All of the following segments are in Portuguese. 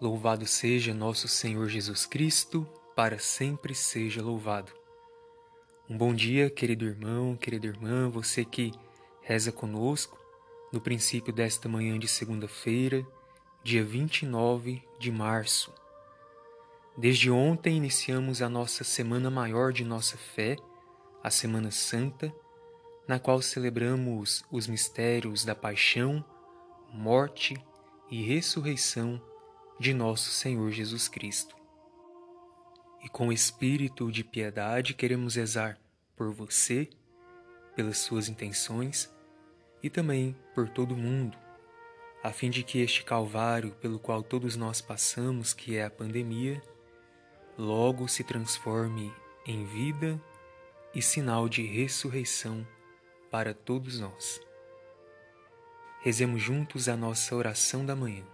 Louvado seja nosso Senhor Jesus Cristo, para sempre seja louvado. Um bom dia, querido irmão, querida irmã, você que reza conosco no princípio desta manhã de segunda-feira, dia 29 de março. Desde ontem iniciamos a nossa semana maior de nossa fé, a Semana Santa, na qual celebramos os mistérios da paixão, morte e ressurreição de nosso Senhor Jesus Cristo. E com espírito de piedade queremos rezar por você, pelas suas intenções e também por todo mundo, a fim de que este calvário pelo qual todos nós passamos, que é a pandemia, logo se transforme em vida e sinal de ressurreição para todos nós. Rezemos juntos a nossa oração da manhã.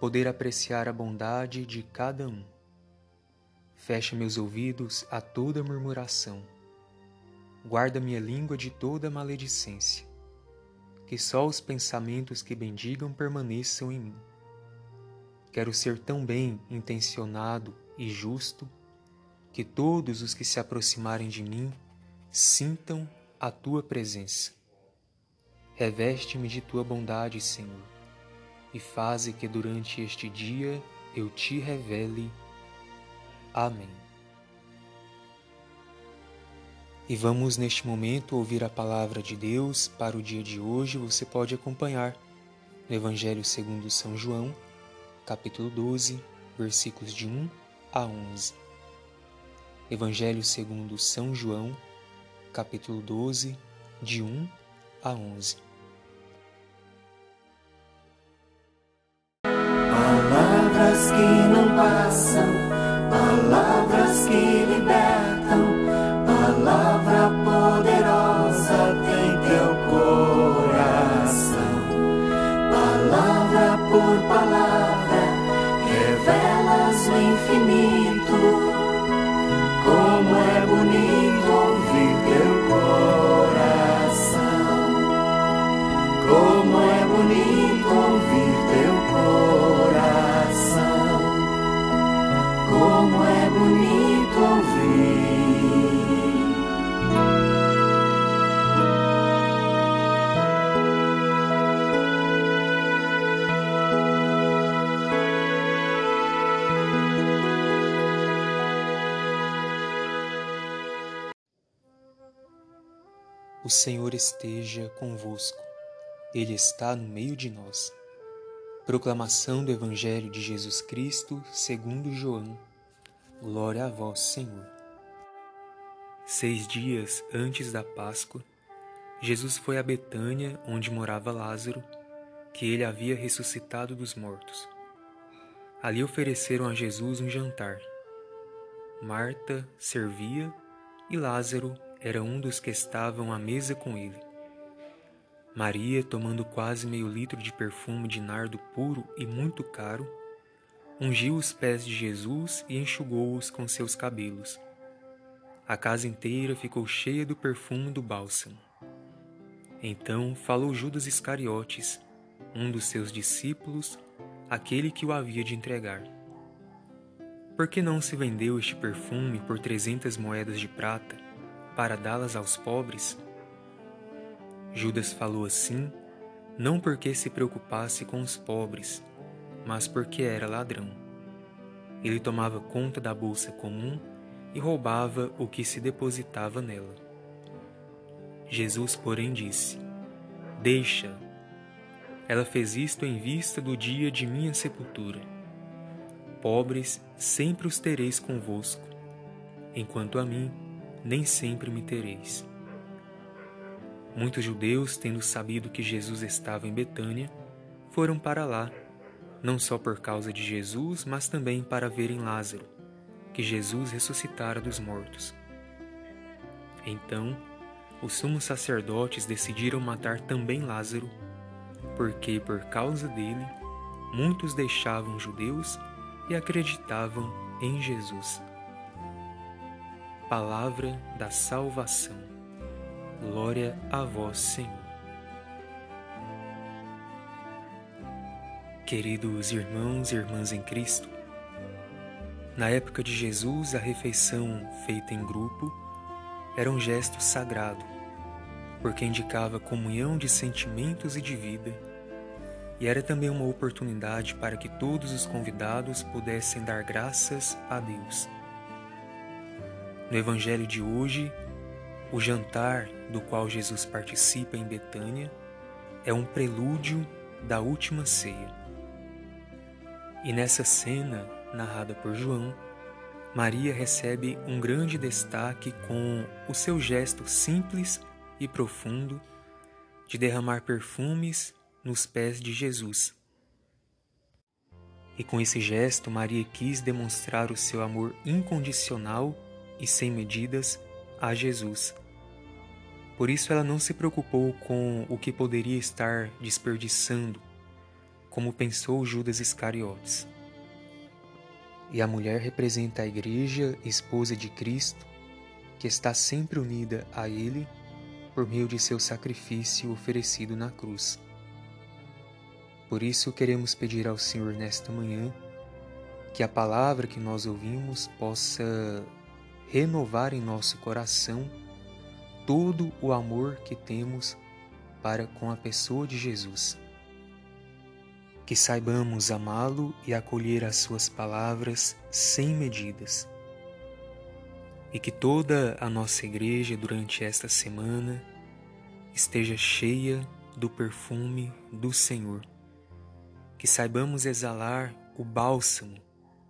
poder apreciar a bondade de cada um. Fecha meus ouvidos a toda murmuração. Guarda minha língua de toda maledicência. Que só os pensamentos que bendigam permaneçam em mim. Quero ser tão bem intencionado e justo que todos os que se aproximarem de mim sintam a tua presença. Reveste-me de tua bondade, Senhor e faze que durante este dia eu te revele. Amém. E vamos neste momento ouvir a palavra de Deus para o dia de hoje. Você pode acompanhar no Evangelho segundo São João, capítulo 12, versículos de 1 a 11. Evangelho segundo São João, capítulo 12, de 1 a 11. O Senhor esteja convosco, Ele está no meio de nós. Proclamação do Evangelho de Jesus Cristo segundo João. Glória a vós, Senhor. Seis dias antes da Páscoa, Jesus foi a Betânia, onde morava Lázaro, que ele havia ressuscitado dos mortos. Ali ofereceram a Jesus um jantar. Marta servia e Lázaro era um dos que estavam à mesa com ele. Maria, tomando quase meio litro de perfume de nardo puro e muito caro, ungiu os pés de Jesus e enxugou-os com seus cabelos. A casa inteira ficou cheia do perfume do bálsamo. Então falou Judas Iscariotes, um dos seus discípulos, aquele que o havia de entregar. Por que não se vendeu este perfume por trezentas moedas de prata para dá-las aos pobres? Judas falou assim, não porque se preocupasse com os pobres, mas porque era ladrão. Ele tomava conta da bolsa comum e roubava o que se depositava nela. Jesus, porém, disse: Deixa. Ela fez isto em vista do dia de minha sepultura. Pobres sempre os tereis convosco, enquanto a mim nem sempre me tereis. Muitos judeus, tendo sabido que Jesus estava em Betânia, foram para lá, não só por causa de Jesus, mas também para verem Lázaro, que Jesus ressuscitara dos mortos. Então, os sumos sacerdotes decidiram matar também Lázaro, porque por causa dele muitos deixavam judeus e acreditavam em Jesus. Palavra da salvação. Glória a vós, Senhor. Queridos irmãos e irmãs em Cristo, na época de Jesus, a refeição feita em grupo era um gesto sagrado, porque indicava comunhão de sentimentos e de vida, e era também uma oportunidade para que todos os convidados pudessem dar graças a Deus. No Evangelho de hoje, o jantar do qual Jesus participa em Betânia é um prelúdio da última ceia. E nessa cena, narrada por João, Maria recebe um grande destaque com o seu gesto simples e profundo de derramar perfumes nos pés de Jesus. E com esse gesto, Maria quis demonstrar o seu amor incondicional e sem medidas a Jesus. Por isso, ela não se preocupou com o que poderia estar desperdiçando como pensou Judas Iscariotes. E a mulher representa a Igreja, esposa de Cristo, que está sempre unida a Ele por meio de seu sacrifício oferecido na cruz. Por isso queremos pedir ao Senhor nesta manhã que a palavra que nós ouvimos possa renovar em nosso coração todo o amor que temos para com a pessoa de Jesus que saibamos amá-lo e acolher as suas palavras sem medidas. E que toda a nossa igreja durante esta semana esteja cheia do perfume do Senhor. Que saibamos exalar o bálsamo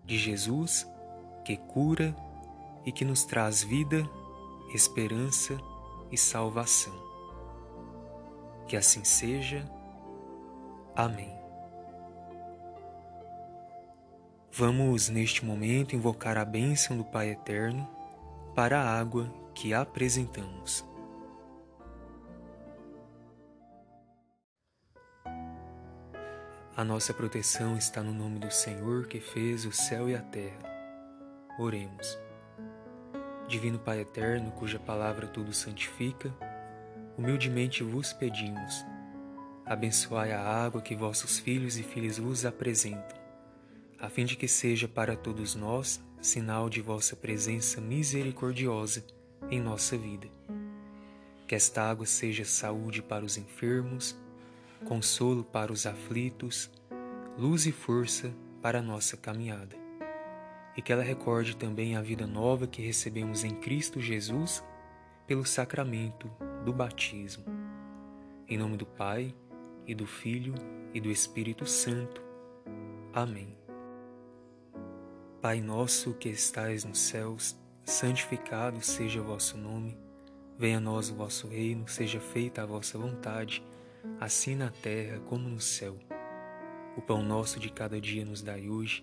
de Jesus que cura e que nos traz vida, esperança e salvação. Que assim seja. Amém. Vamos, neste momento, invocar a bênção do Pai Eterno para a água que apresentamos. A nossa proteção está no nome do Senhor que fez o céu e a terra. Oremos. Divino Pai Eterno, cuja palavra tudo santifica, humildemente vos pedimos, abençoai a água que vossos filhos e filhas vos apresentam a fim de que seja para todos nós sinal de vossa presença misericordiosa em nossa vida. Que esta água seja saúde para os enfermos, consolo para os aflitos, luz e força para a nossa caminhada. E que ela recorde também a vida nova que recebemos em Cristo Jesus pelo sacramento do batismo. Em nome do Pai, e do Filho, e do Espírito Santo. Amém. Pai nosso que estais nos céus, santificado seja o vosso nome. Venha a nós o vosso reino, seja feita a vossa vontade, assim na terra como no céu. O pão nosso de cada dia nos dai hoje,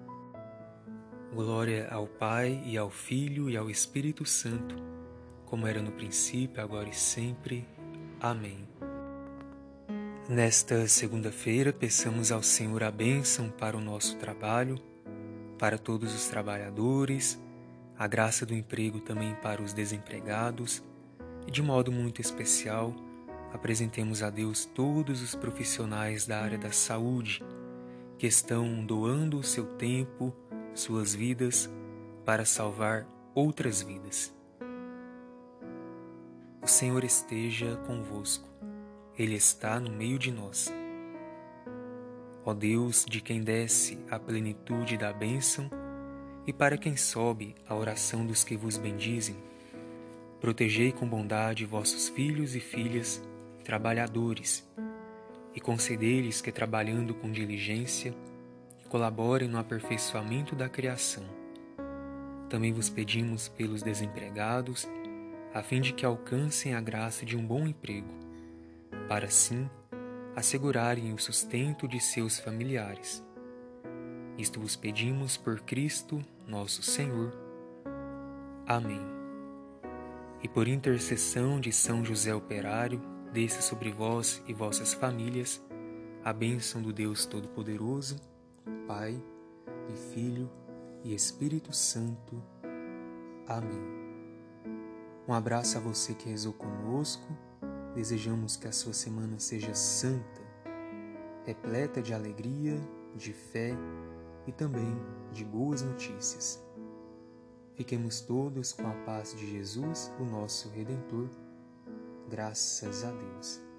Glória ao Pai, e ao Filho, e ao Espírito Santo, como era no princípio, agora e sempre. Amém. Nesta segunda-feira, peçamos ao Senhor a bênção para o nosso trabalho para todos os trabalhadores, a graça do emprego também para os desempregados e, de modo muito especial, apresentemos a Deus todos os profissionais da área da saúde que estão doando o seu tempo, suas vidas, para salvar outras vidas. O Senhor esteja convosco, Ele está no meio de nós. Ó Deus, de quem desce a plenitude da bênção, e para quem sobe a oração dos que vos bendizem, protegei com bondade vossos filhos e filhas, trabalhadores, e concedei-lhes que, trabalhando com diligência, colaborem no aperfeiçoamento da criação. Também vos pedimos pelos desempregados, a fim de que alcancem a graça de um bom emprego, para assim assegurarem o sustento de seus familiares. Isto vos pedimos por Cristo, nosso Senhor. Amém. E por intercessão de São José Operário, desça sobre vós e vossas famílias a bênção do Deus Todo-Poderoso, Pai e Filho e Espírito Santo. Amém. Um abraço a você que rezou conosco Desejamos que a sua semana seja santa, repleta de alegria, de fé e também de boas notícias. Fiquemos todos com a paz de Jesus, o nosso Redentor. Graças a Deus.